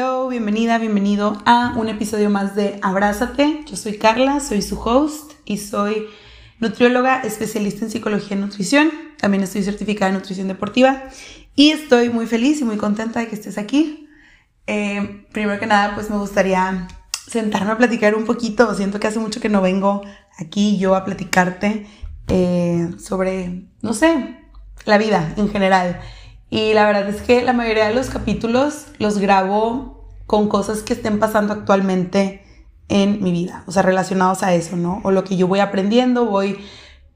Hello, bienvenida, bienvenido a un episodio más de Abrázate. Yo soy Carla, soy su host y soy nutrióloga especialista en psicología y nutrición. También estoy certificada en nutrición deportiva y estoy muy feliz y muy contenta de que estés aquí. Eh, primero que nada, pues me gustaría sentarme a platicar un poquito. Siento que hace mucho que no vengo aquí yo a platicarte eh, sobre, no sé, la vida en general. Y la verdad es que la mayoría de los capítulos los grabo con cosas que estén pasando actualmente en mi vida, o sea, relacionados a eso, ¿no? O lo que yo voy aprendiendo, voy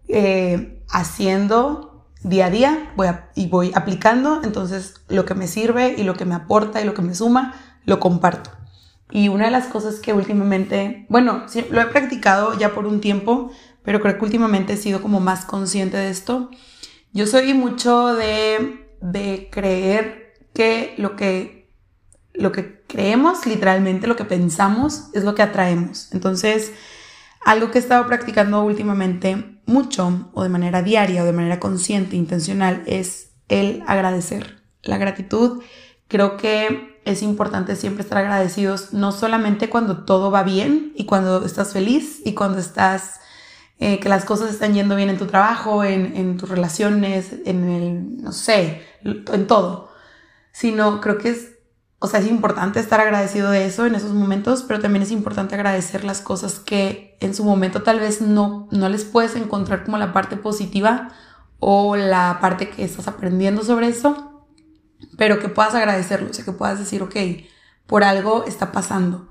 eh, haciendo día a día voy y voy aplicando, entonces lo que me sirve y lo que me aporta y lo que me suma, lo comparto. Y una de las cosas que últimamente, bueno, lo he practicado ya por un tiempo, pero creo que últimamente he sido como más consciente de esto. Yo soy mucho de de creer que lo que, lo que creemos, literalmente lo que pensamos, es lo que atraemos. Entonces, algo que he estado practicando últimamente mucho, o de manera diaria, o de manera consciente, intencional, es el agradecer. La gratitud, creo que es importante siempre estar agradecidos, no solamente cuando todo va bien y cuando estás feliz y cuando estás eh, que las cosas están yendo bien en tu trabajo, en, en, tus relaciones, en el, no sé, en todo. Sino creo que es, o sea, es importante estar agradecido de eso en esos momentos, pero también es importante agradecer las cosas que en su momento tal vez no, no les puedes encontrar como la parte positiva o la parte que estás aprendiendo sobre eso, pero que puedas agradecerlo, o sea, que puedas decir, ok, por algo está pasando.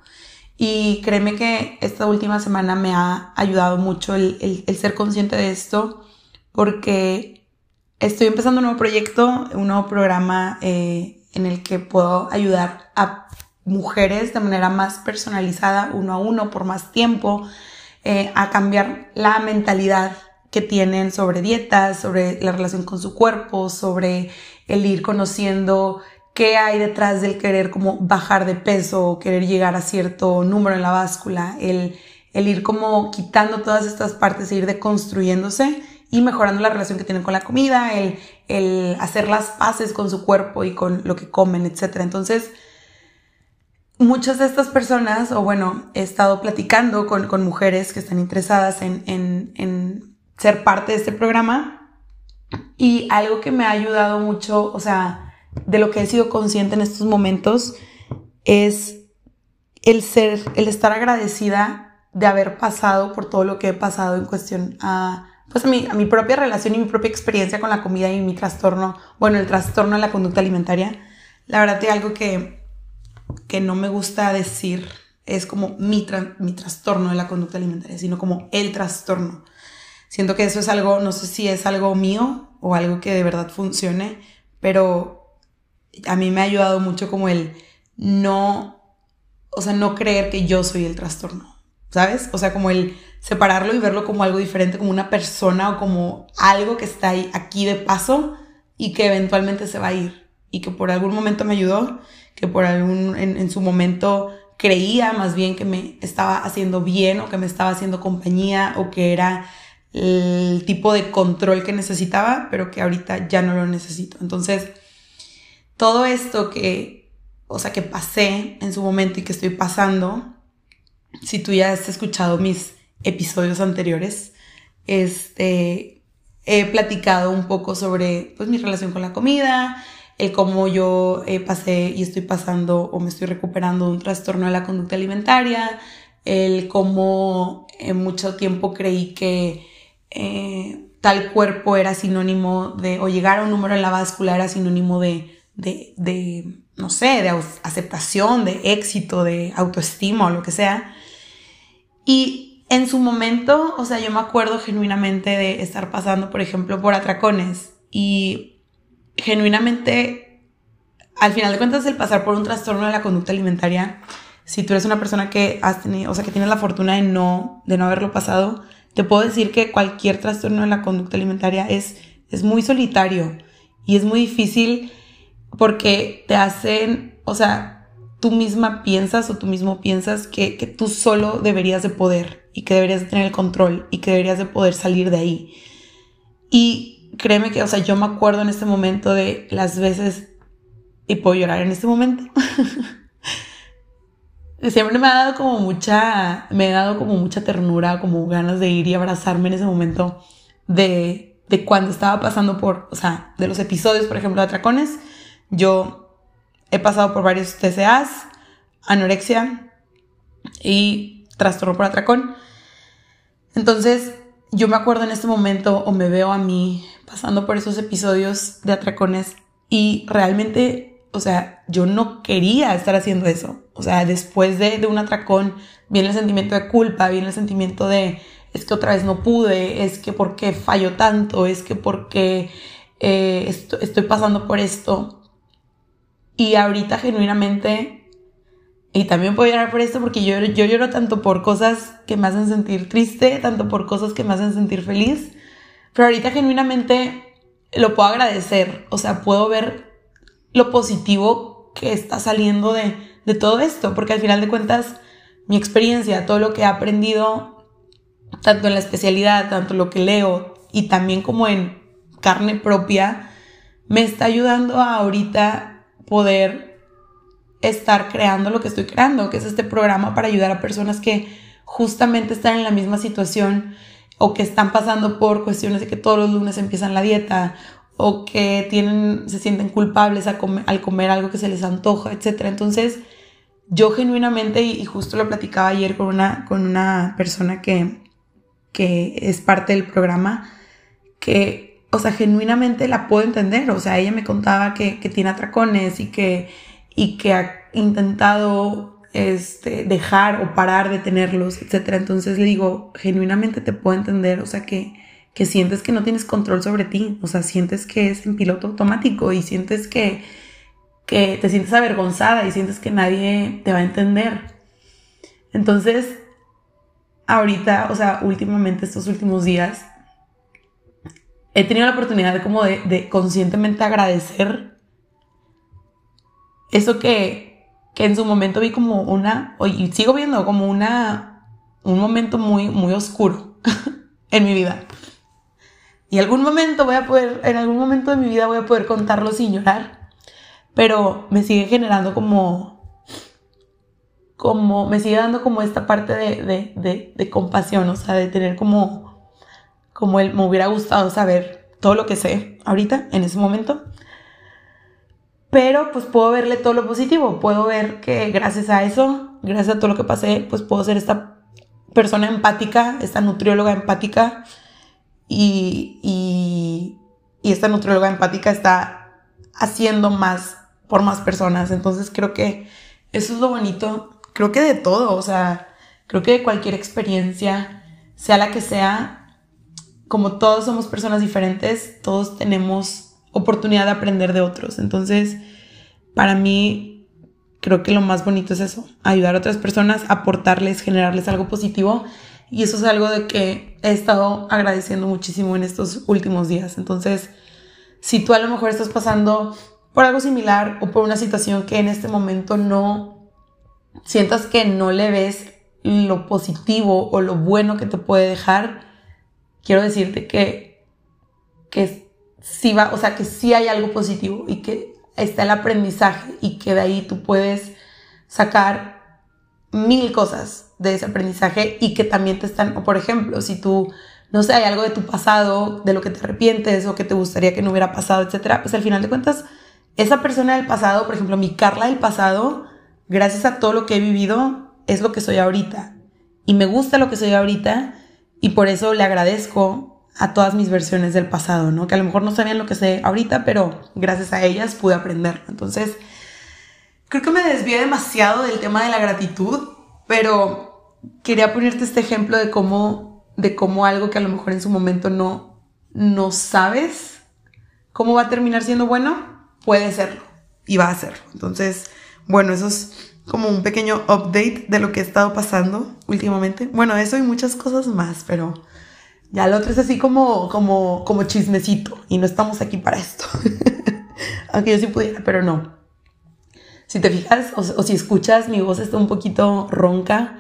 Y créeme que esta última semana me ha ayudado mucho el, ser consciente de esto porque estoy empezando un nuevo proyecto, un nuevo programa eh, en el que puedo ayudar a mujeres de manera más personalizada, uno a uno, por más tiempo, eh, a cambiar la mentalidad que tienen sobre dietas, sobre la relación con su cuerpo, sobre el ir conociendo qué hay detrás del querer como bajar de peso querer llegar a cierto número en la báscula, el, el ir como quitando todas estas partes e ir deconstruyéndose y mejorando la relación que tienen con la comida, el, el hacer las paces con su cuerpo y con lo que comen, etc. Entonces, muchas de estas personas, o bueno, he estado platicando con, con mujeres que están interesadas en, en, en ser parte de este programa y algo que me ha ayudado mucho, o sea, de lo que he sido consciente en estos momentos es el ser, el estar agradecida de haber pasado por todo lo que he pasado en cuestión a, pues a mi, a mi propia relación y mi propia experiencia con la comida y mi trastorno, bueno, el trastorno de la conducta alimentaria. La verdad que algo que, que no me gusta decir es como mi, mi trastorno de la conducta alimentaria, sino como el trastorno. Siento que eso es algo, no sé si es algo mío o algo que de verdad funcione, pero a mí me ha ayudado mucho como el no, o sea, no creer que yo soy el trastorno, ¿sabes? O sea, como el separarlo y verlo como algo diferente, como una persona o como algo que está ahí, aquí de paso y que eventualmente se va a ir y que por algún momento me ayudó, que por algún, en, en su momento creía más bien que me estaba haciendo bien o que me estaba haciendo compañía o que era el tipo de control que necesitaba, pero que ahorita ya no lo necesito. Entonces, todo esto que, o sea, que pasé en su momento y que estoy pasando, si tú ya has escuchado mis episodios anteriores, este, he platicado un poco sobre pues, mi relación con la comida, el cómo yo eh, pasé y estoy pasando o me estoy recuperando de un trastorno de la conducta alimentaria, el cómo en mucho tiempo creí que eh, tal cuerpo era sinónimo de, o llegar a un número en la báscula era sinónimo de de, no sé, de aceptación, de éxito, de autoestima o lo que sea. Y en su momento, o sea, yo me acuerdo genuinamente de estar pasando, por ejemplo, por atracones y genuinamente, al final de cuentas, el pasar por un trastorno de la conducta alimentaria, si tú eres una persona que has tenido, o sea, que tienes la fortuna de no, de no haberlo pasado, te puedo decir que cualquier trastorno de la conducta alimentaria es, es muy solitario y es muy difícil porque te hacen, o sea, tú misma piensas o tú mismo piensas que, que tú solo deberías de poder y que deberías de tener el control y que deberías de poder salir de ahí. Y créeme que, o sea, yo me acuerdo en este momento de las veces, y puedo llorar en este momento, siempre me ha dado como mucha, me ha dado como mucha ternura, como ganas de ir y abrazarme en ese momento de, de cuando estaba pasando por, o sea, de los episodios, por ejemplo, de atracones. Yo he pasado por varios TCAs, anorexia y trastorno por atracón. Entonces, yo me acuerdo en este momento o me veo a mí pasando por esos episodios de atracones y realmente, o sea, yo no quería estar haciendo eso. O sea, después de, un atracón viene el sentimiento de culpa, viene el sentimiento de es que otra vez no pude, es que por qué fallo tanto, es que porque eh, estoy pasando por esto. Y ahorita genuinamente y también puedo llorar por esto porque yo, yo lloro tanto por cosas que me hacen sentir triste, tanto por cosas que me hacen sentir feliz. Pero ahorita genuinamente lo puedo agradecer. O sea, puedo ver lo positivo que está saliendo de, de todo esto. Porque al final de cuentas, mi experiencia, todo lo que he aprendido, tanto en la especialidad, tanto lo que leo y también como en carne propia, me está ayudando a ahorita poder estar creando lo que estoy creando, que es este programa para ayudar a personas que justamente están en la misma situación o que están pasando por cuestiones de que todos los lunes empiezan la dieta o que tienen, se sienten culpables al comer algo que se les antoja, etc. Entonces, yo genuinamente, y justo lo platicaba ayer con una, con una persona que, que es parte del programa, que, o sea, genuinamente la puedo entender. O sea, ella me contaba que, que tiene atracones y que y que ha intentado este, dejar o parar de tenerlos, etc. Entonces le digo, genuinamente te puedo entender, o sea, que, que sientes que no tienes control sobre ti, o sea, sientes que es en piloto automático y sientes que, que te sientes avergonzada y sientes que nadie te va a entender. Entonces, ahorita, o sea, últimamente, estos últimos días, he tenido la oportunidad de como de, de conscientemente agradecer eso que, que en su momento vi como una, y sigo viendo como una, un momento muy, muy oscuro en mi vida. Y algún momento voy a poder, en algún momento de mi vida voy a poder contarlo sin llorar, pero me sigue generando como, como, me sigue dando como esta parte de, de, de, de compasión, o sea, de tener como, como él, me hubiera gustado saber todo lo que sé ahorita, en ese momento, pero pues puedo verle todo lo positivo, puedo ver que gracias a eso, gracias a todo lo que pasé, pues puedo ser esta persona empática, esta nutrióloga empática. Y, y, y esta nutrióloga empática está haciendo más por más personas. Entonces creo que eso es lo bonito, creo que de todo, o sea, creo que de cualquier experiencia, sea la que sea, como todos somos personas diferentes, todos tenemos oportunidad de aprender de otros. Entonces, para mí, creo que lo más bonito es eso, ayudar a otras personas, aportarles, generarles algo positivo. Y eso es algo de que he estado agradeciendo muchísimo en estos últimos días. Entonces, si tú a lo mejor estás pasando por algo similar o por una situación que en este momento no sientas que no le ves lo positivo o lo bueno que te puede dejar, quiero decirte que, que sí va, o sea, que sí hay algo positivo y que está el aprendizaje y que de ahí tú puedes sacar mil cosas de ese aprendizaje y que también te están, o por ejemplo, si tú, no sé, hay algo de tu pasado, de lo que te arrepientes o que te gustaría que no hubiera pasado, etcétera, pues al final de cuentas, esa persona del pasado, por ejemplo, mi Carla del pasado, gracias a todo lo que he vivido, es lo que soy ahorita. Y me gusta lo que soy ahorita y por eso le agradezco a todas mis versiones del pasado, ¿no? Que a lo mejor no sabían lo que sé ahorita, pero gracias a ellas pude aprender. Entonces, creo que me desvié demasiado del tema de la gratitud, pero quería ponerte este ejemplo de cómo, de cómo algo que a lo mejor en su momento no, no sabes cómo va a terminar siendo bueno, puede serlo y va a serlo. Entonces, bueno, eso es como un pequeño update de lo que he estado pasando últimamente. Bueno, eso y muchas cosas más, pero ya lo otro es así como, como, como chismecito y no estamos aquí para esto. Aunque yo sí pudiera, pero no. Si te fijas o, si escuchas, mi voz está un poquito ronca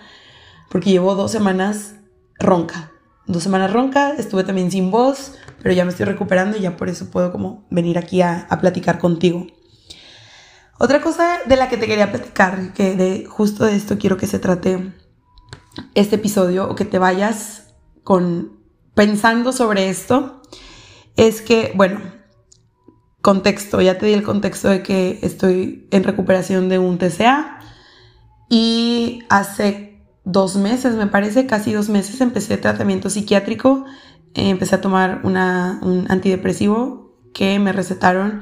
porque llevo dos semanas ronca. Dos semanas ronca, estuve también sin voz, pero ya me estoy recuperando y ya por eso puedo como venir aquí a, a platicar contigo. Otra cosa de la que te quería platicar, que de justo de esto quiero que se trate este episodio o que te vayas con pensando sobre esto, es que, bueno, contexto, ya te di el contexto de que estoy en recuperación de un TCA y hace dos meses, me parece, casi dos meses, empecé tratamiento psiquiátrico, empecé a tomar un antidepresivo que me recetaron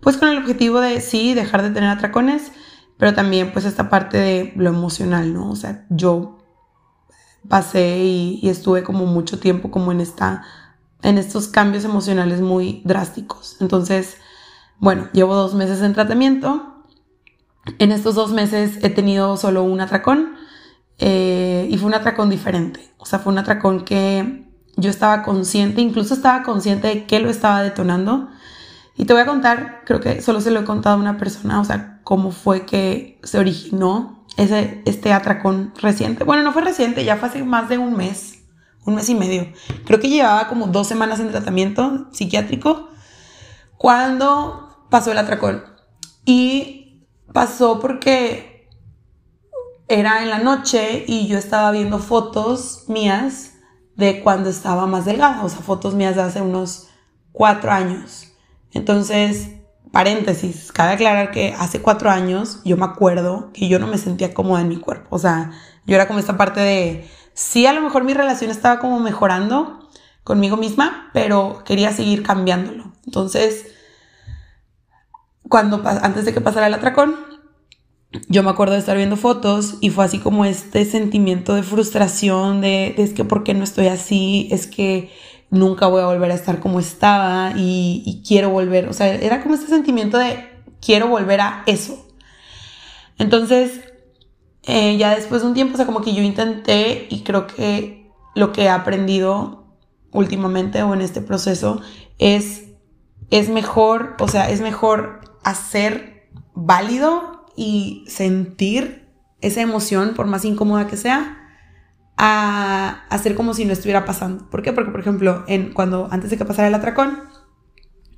pues con el objetivo de sí, dejar de tener atracones, pero también pues esta parte de lo emocional, ¿no? O sea, yo pasé y, estuve como mucho tiempo como en esta en estos cambios emocionales muy drásticos. Entonces, bueno, llevo dos meses en tratamiento. En estos dos meses he tenido solo un atracón eh, y fue un atracón diferente. O sea, fue un atracón que yo estaba consciente, incluso estaba consciente de que lo estaba detonando. Y te voy a contar, creo que solo se lo he contado a una persona, o sea, cómo fue que se originó ese, este atracón reciente. Bueno, no fue reciente, ya fue hace más de un mes, un mes y medio. Creo que llevaba como dos semanas en tratamiento psiquiátrico cuando pasó el atracón. Y pasó porque era en la noche y yo estaba viendo fotos mías de cuando estaba más delgada, o sea, fotos mías de hace unos cuatro años. Entonces, paréntesis, cabe aclarar que hace cuatro años yo me acuerdo que yo no me sentía cómoda en mi cuerpo. O sea, yo era como esta parte de, sí, a lo mejor mi relación estaba como mejorando conmigo misma, pero quería seguir cambiándolo. Entonces, cuando, antes de que pasara el atracón, yo me acuerdo de estar viendo fotos y fue así como este sentimiento de frustración, de, de es que por qué no estoy así, es que nunca voy a volver a estar como estaba y, quiero volver, o sea, era como este sentimiento de quiero volver a eso. Entonces, eh, ya después de un tiempo, o sea, como que yo intenté y creo que lo que he aprendido últimamente o en este proceso es, es mejor, o sea, es mejor hacer válido y sentir esa emoción, por más incómoda que sea, a hacer como si no estuviera pasando. ¿Por qué? Porque, por ejemplo, en, cuando antes de que pasara el atracón,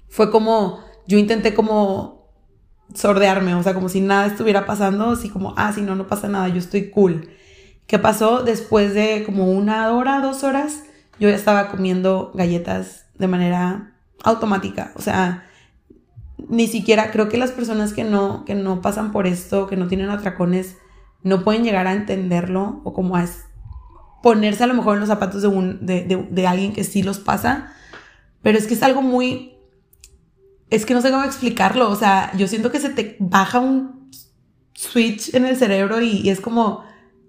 fue como, yo intenté como sordearme, o sea, como si nada estuviera pasando, así como, ah, si no, no pasa nada, yo estoy cool. ¿Qué pasó? Después de como una hora, dos horas, yo ya estaba comiendo galletas de manera automática, o sea, ni siquiera creo que las personas que no, que no pasan por esto, que no tienen atracones, no pueden llegar a entenderlo o como a ponerse a lo mejor en los zapatos de, un, de, alguien que sí los pasa, pero es que es algo muy, es que no sé cómo explicarlo, o sea, yo siento que se te baja un switch en el cerebro y, es como,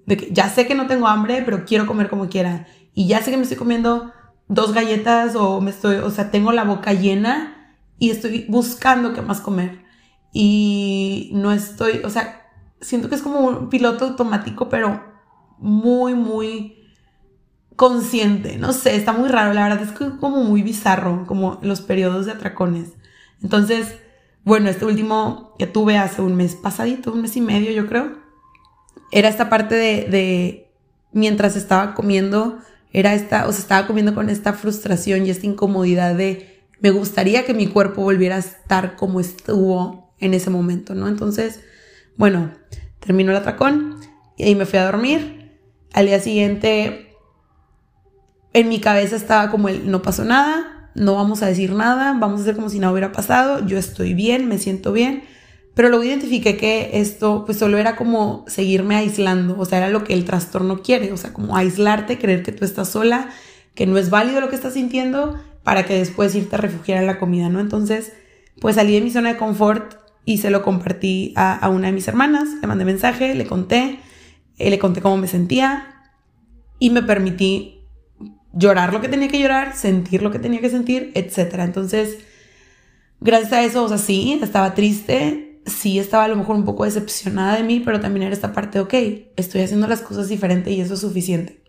de que ya sé que no tengo hambre, pero quiero comer como quiera, y ya sé que me estoy comiendo dos galletas o me estoy, o sea, tengo la boca llena y estoy buscando qué más comer. Y no estoy, o sea, siento que es como un piloto automático, pero muy, muy consciente, no sé, está muy raro, la verdad es que como muy bizarro, como los periodos de atracones. Entonces, bueno, este último que tuve hace un mes pasadito, un mes y medio yo creo, era esta parte de, mientras estaba comiendo, era esta, o sea, estaba comiendo con esta frustración y esta incomodidad de, me gustaría que mi cuerpo volviera a estar como estuvo en ese momento, ¿no? Entonces, bueno, terminó el atracón y ahí me fui a dormir. Al día siguiente en mi cabeza estaba como el no pasó nada, no vamos a decir nada, vamos a hacer como si nada hubiera pasado, yo estoy bien, me siento bien, pero luego identifiqué que esto pues solo era como seguirme aislando, o sea, era lo que el trastorno quiere, o sea, como aislarte, creer que tú estás sola, que no es válido lo que estás sintiendo para que después irte a refugiar en la comida, ¿no? Entonces, pues salí de mi zona de confort y se lo compartí a, una de mis hermanas, le mandé mensaje, le conté, eh, le conté cómo me sentía y me permití llorar lo que tenía que llorar, sentir lo que tenía que sentir, etc. Entonces, gracias a eso, o sea, sí, estaba triste, sí estaba a lo mejor un poco decepcionada de mí, pero también era esta parte, ok, estoy haciendo las cosas diferente y eso es suficiente.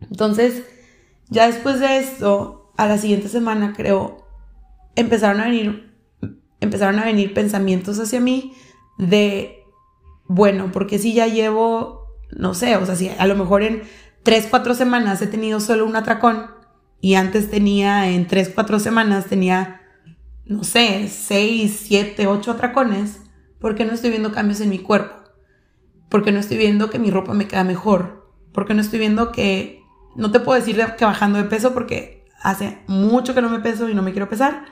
Entonces, ya después de esto, a la siguiente semana creo, empezaron a venir, empezaron a venir pensamientos hacia mí de, bueno, porque si ya llevo, no sé, o sea, si a lo mejor en tres, cuatro semanas he tenido solo un atracón y antes tenía en tres, cuatro semanas tenía, no sé, seis, siete, ocho atracones, ¿Por qué no estoy viendo cambios en mi cuerpo? ¿Por qué no estoy viendo que mi ropa me queda mejor? ¿Por qué no estoy viendo que... No te puedo decir que bajando de peso porque hace mucho que no me peso y no me quiero pesar.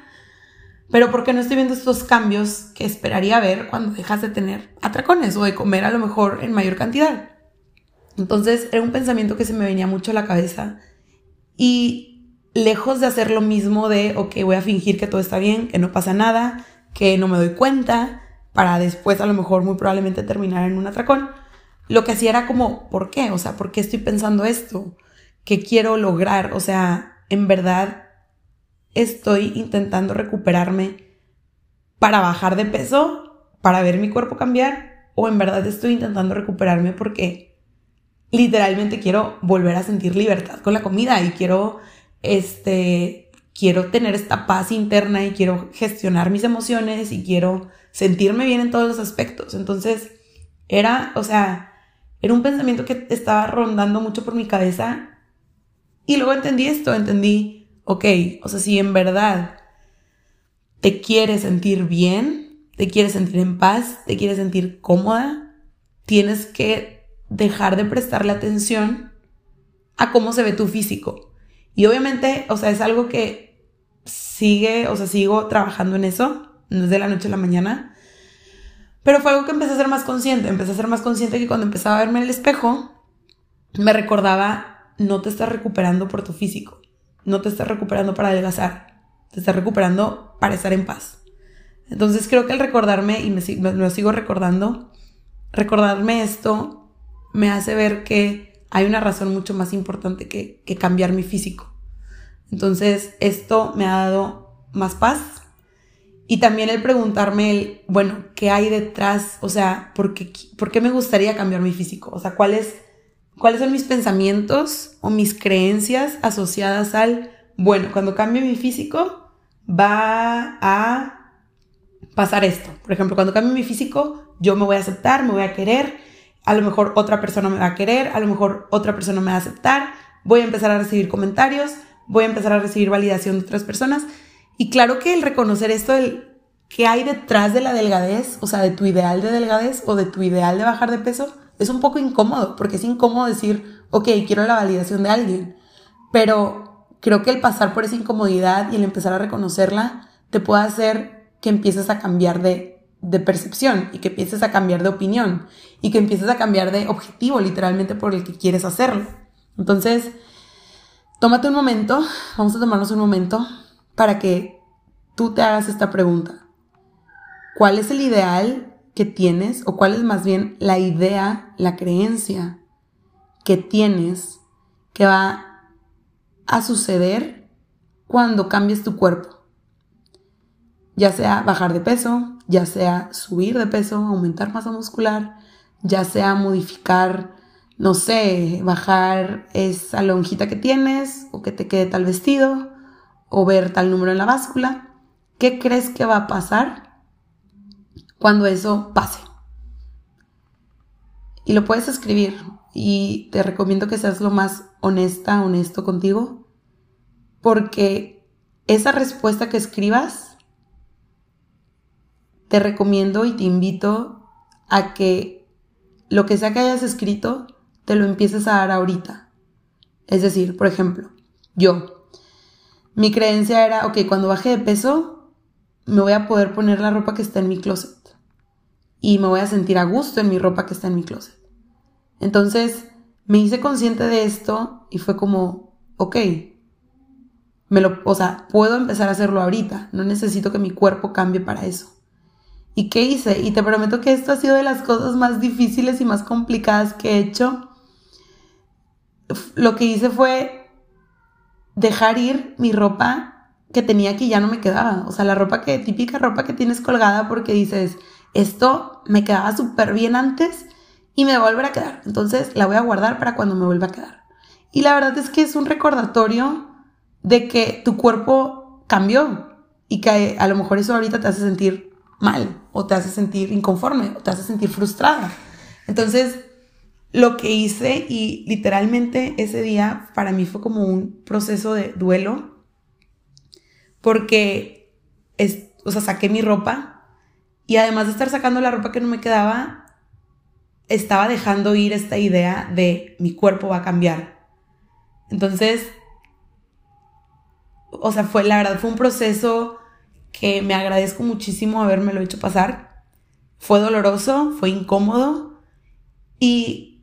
Pero ¿por qué no estoy viendo estos cambios que esperaría ver cuando dejas de tener atracones o de comer a lo mejor en mayor cantidad? Entonces era un pensamiento que se me venía mucho a la cabeza y lejos de hacer lo mismo de, ok, voy a fingir que todo está bien, que no pasa nada, que no me doy cuenta, para después a lo mejor muy probablemente terminar en un atracón, lo que hacía era como, ¿por qué? O sea, ¿por qué estoy pensando esto? ¿Qué quiero lograr? O sea, en verdad estoy intentando recuperarme para bajar de peso, para ver mi cuerpo cambiar, o en verdad estoy intentando recuperarme porque literalmente quiero volver a sentir libertad con la comida y quiero, este, quiero tener esta paz interna y quiero gestionar mis emociones y quiero sentirme bien en todos los aspectos. Entonces, era, o sea, era un pensamiento que estaba rondando mucho por mi cabeza y luego entendí esto, entendí, ok, o sea, si en verdad te quieres sentir bien, te quieres sentir en paz, te quieres sentir cómoda, tienes que dejar de prestarle atención a cómo se ve tu físico. Y obviamente, o sea, es algo que sigue, o sea, sigo trabajando en eso, no es de la noche a la mañana, pero fue algo que empecé a ser más consciente, empecé a ser más consciente que cuando empezaba a verme en el espejo, me recordaba no te estás recuperando por tu físico, no te estás recuperando para adelgazar, te estás recuperando para estar en paz. Entonces creo que el recordarme, y me, lo sigo recordando, recordarme esto me hace ver que hay una razón mucho más importante que, que cambiar mi físico. Entonces esto me ha dado más paz y también el preguntarme, el, bueno, ¿qué hay detrás? O sea, ¿por qué, ¿por qué me gustaría cambiar mi físico? O sea, ¿cuál es cuáles son mis pensamientos o mis creencias asociadas al, bueno, cuando cambie mi físico va a pasar esto. Por ejemplo, cuando cambie mi físico, yo me voy a aceptar, me voy a querer, a lo mejor otra persona me va a querer, a lo mejor otra persona me va a aceptar, voy a empezar a recibir comentarios, voy a empezar a recibir validación de otras personas. Y claro que el reconocer esto, el que hay detrás de la delgadez, o sea, de tu ideal de delgadez o de tu ideal de bajar de peso, es un poco incómodo, porque es incómodo decir, ok, quiero la validación de alguien, pero creo que el pasar por esa incomodidad y el empezar a reconocerla te puede hacer que empieces a cambiar de, de percepción y que empieces a cambiar de opinión y que empieces a cambiar de objetivo literalmente por el que quieres hacerlo. Entonces, tómate un momento, vamos a tomarnos un momento para que tú te hagas esta pregunta. ¿Cuál es el ideal que tienes o cuál es más bien la idea, la creencia que tienes que va a suceder cuando cambies tu cuerpo. Ya sea bajar de peso, ya sea subir de peso, aumentar masa muscular, ya sea modificar, no sé, bajar esa lonjita que tienes o que te quede tal vestido o ver tal número en la báscula. ¿Qué crees que va a pasar cuando eso pase. Y lo puedes escribir y te recomiendo que seas lo más honesta, honesto contigo, porque esa respuesta que escribas, te recomiendo y te invito a que lo que sea que hayas escrito, te lo empieces a dar ahorita. Es decir, por ejemplo, yo, mi creencia era, ok, cuando baje de peso, me voy a poder poner la ropa que está en mi closet y me voy a sentir a gusto en mi ropa que está en mi closet. Entonces me hice consciente de esto y fue como, ok, me lo, o sea, puedo empezar a hacerlo ahorita, no necesito que mi cuerpo cambie para eso. ¿Y qué hice? Y te prometo que esto ha sido de las cosas más difíciles y más complicadas que he hecho. Lo que hice fue dejar ir mi ropa que tenía que ya no me quedaba. O sea, la ropa que, típica ropa que tienes colgada porque dices, esto me quedaba súper bien antes y me va a volver a quedar. Entonces la voy a guardar para cuando me vuelva a quedar. Y la verdad es que es un recordatorio de que tu cuerpo cambió y que a lo mejor eso ahorita te hace sentir mal o te hace sentir inconforme o te hace sentir frustrada. Entonces, lo que hice y literalmente ese día para mí fue como un proceso de duelo porque, es, o sea, saqué mi ropa Y además de estar sacando la ropa que no me quedaba, estaba dejando ir esta idea de mi cuerpo va a cambiar. Entonces, o sea, fue, la verdad, fue un proceso que me agradezco muchísimo lo hecho pasar. Fue doloroso, fue incómodo y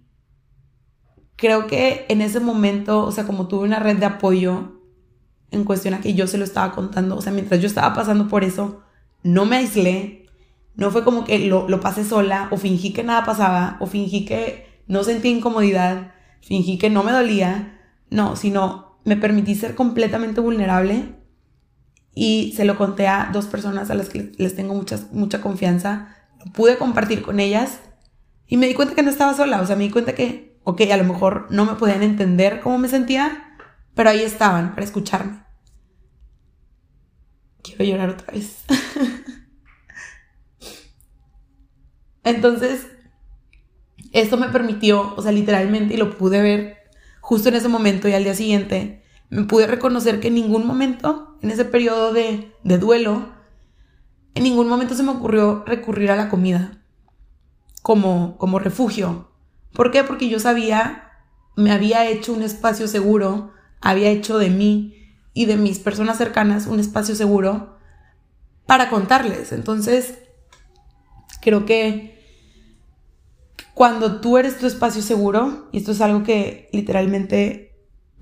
creo que en ese momento, o sea, como tuve una red de apoyo en cuestión a que yo se lo estaba contando, o sea, mientras yo estaba pasando por eso, no me aislé, no fue como que lo, lo pasé sola o fingí que nada pasaba o fingí que no sentía incomodidad, fingí que no me dolía, no, sino me permití ser completamente vulnerable y se lo conté a dos personas a las que les tengo mucha, confianza, pude compartir con ellas y me di cuenta que no estaba sola, o sea, me di cuenta que, ok, a lo mejor no me podían entender cómo me sentía, pero ahí estaban para escucharme. Quiero llorar otra vez. Entonces, esto me permitió, o sea, literalmente, y lo pude ver justo en ese momento y al día siguiente, me pude reconocer que en ningún momento, en ese periodo de, de duelo, en ningún momento se me ocurrió recurrir a la comida como, como refugio. ¿Por qué? Porque yo sabía, me había hecho un espacio seguro, había hecho de mí y de mis personas cercanas un espacio seguro para contarles. Entonces, creo que cuando tú eres tu espacio seguro, y esto es algo que literalmente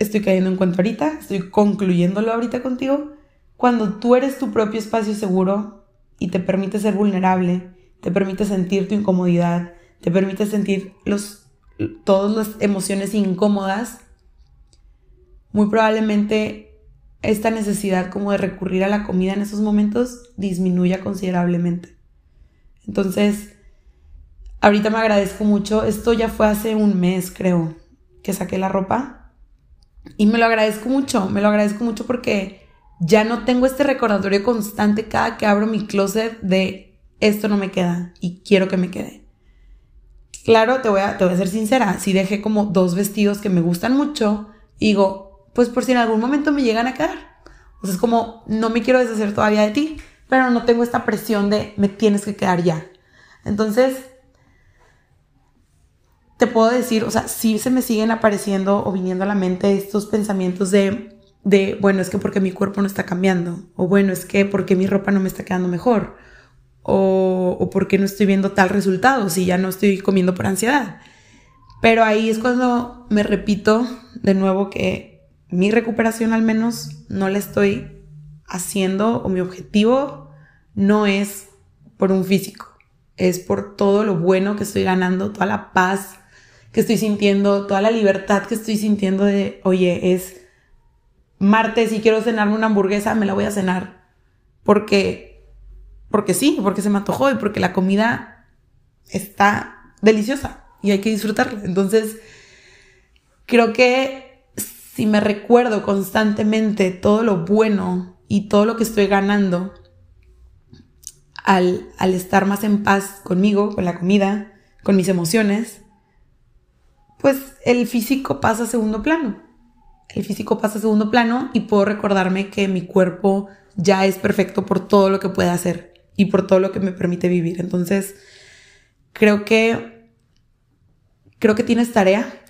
estoy cayendo en cuenta ahorita, estoy concluyéndolo ahorita contigo, cuando tú eres tu propio espacio seguro y te permite ser vulnerable, te permite sentir tu incomodidad, te permite sentir los, todas las emociones incómodas, muy probablemente esta necesidad como de recurrir a la comida en esos momentos disminuya considerablemente. Entonces, Ahorita me agradezco mucho. Esto ya fue hace un mes, creo, que saqué la ropa. Y me lo agradezco mucho, me lo agradezco mucho porque ya no tengo este recordatorio constante cada que abro mi closet de esto no me queda y quiero que me quede. Claro, te voy a, te voy a ser sincera, si dejé como dos vestidos que me gustan mucho digo, pues por si en algún momento me llegan a quedar. O sea, es como, no me quiero deshacer todavía de ti, pero no tengo esta presión de me tienes que quedar ya. Entonces, te puedo decir, o sea, sí se me siguen apareciendo o viniendo a la mente estos pensamientos de, de, bueno, es que porque mi cuerpo no está cambiando, o bueno, es que porque mi ropa no me está quedando mejor, o, o porque no estoy viendo tal resultado, si ya no estoy comiendo por ansiedad. Pero ahí es cuando me repito de nuevo que mi recuperación al menos no la estoy haciendo o mi objetivo no es por un físico, es por todo lo bueno que estoy ganando, toda la paz, que estoy sintiendo, toda la libertad que estoy sintiendo de, oye, es martes y quiero cenarme una hamburguesa, me la voy a cenar. Porque, porque sí, porque se me antojó y porque la comida está deliciosa y hay que disfrutarla. Entonces, creo que si me recuerdo constantemente todo lo bueno y todo lo que estoy ganando al, al estar más en paz conmigo, con la comida, con mis emociones, pues el físico pasa a segundo plano. El físico pasa a segundo plano y puedo recordarme que mi cuerpo ya es perfecto por todo lo que puede hacer y por todo lo que me permite vivir. Entonces, creo que creo que tienes tarea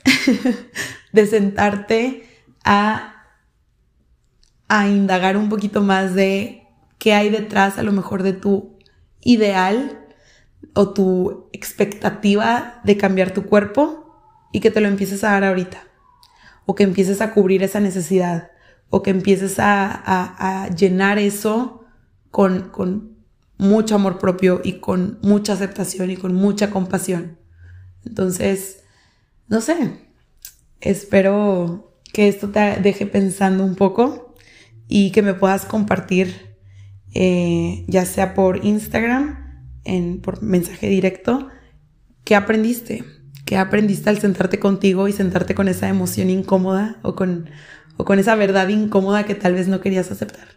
de sentarte a a indagar un poquito más de qué hay detrás a lo mejor de tu ideal o tu expectativa de cambiar tu cuerpo y que te lo empieces a dar ahorita. O que empieces a cubrir esa necesidad. O que empieces a, llenar eso con, con mucho amor propio y con mucha aceptación y con mucha compasión. Entonces, no sé, espero que esto te deje pensando un poco y que me puedas compartir, eh, ya sea por Instagram, en, por mensaje directo, qué aprendiste, ¿Qué aprendiste al sentarte contigo y sentarte con esa emoción incómoda o con, o con esa verdad incómoda que tal vez no querías aceptar?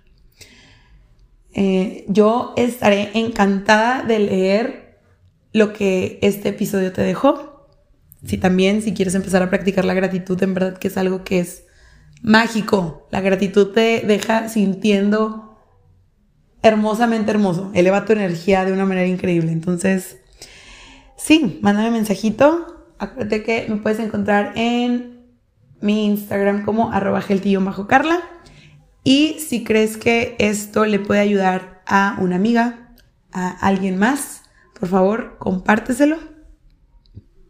Eh, yo estaré encantada de leer lo que este episodio te dejó. Si también, si quieres empezar a practicar la gratitud, en verdad que es algo que es mágico. La gratitud te deja sintiendo hermosamente hermoso. Eleva tu energía de una manera increíble. Entonces, sí, mándame mensajito. Acuérdate que me puedes encontrar en mi Instagram como arroba bajo Y si crees que esto le puede ayudar a una amiga, a alguien más, por favor, compárteselo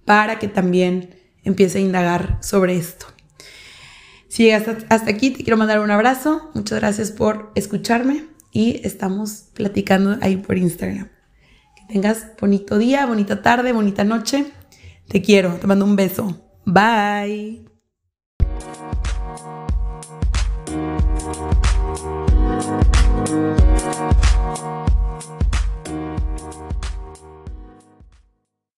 para que también empiece a indagar sobre esto. Si llegas hasta aquí, te quiero mandar un abrazo. Muchas gracias por escucharme y estamos platicando ahí por Instagram. Que tengas bonito día, bonita tarde, bonita noche. Te quiero, te mando un beso. Bye.